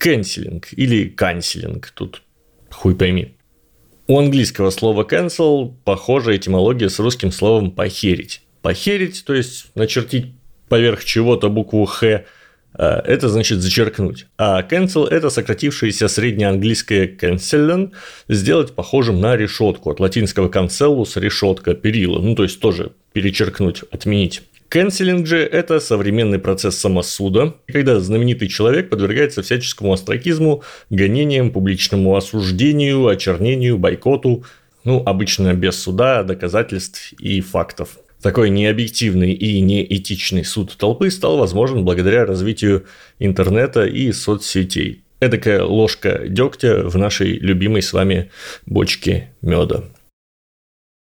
Canceling или канцелинг, тут хуй пойми. У английского слова cancel похожая этимология с русским словом похерить. Похерить, то есть начертить поверх чего-то букву «х», а, это значит зачеркнуть. А cancel – это сократившееся среднеанглийское cancelen, сделать похожим на решетку. От латинского cancellus – решетка, перила. Ну, то есть, тоже перечеркнуть, отменить. Кэнселинг же – это современный процесс самосуда, когда знаменитый человек подвергается всяческому астракизму, гонениям, публичному осуждению, очернению, бойкоту, ну, обычно без суда, доказательств и фактов. Такой необъективный и неэтичный суд толпы стал возможен благодаря развитию интернета и соцсетей. Эдакая ложка дегтя в нашей любимой с вами бочке меда.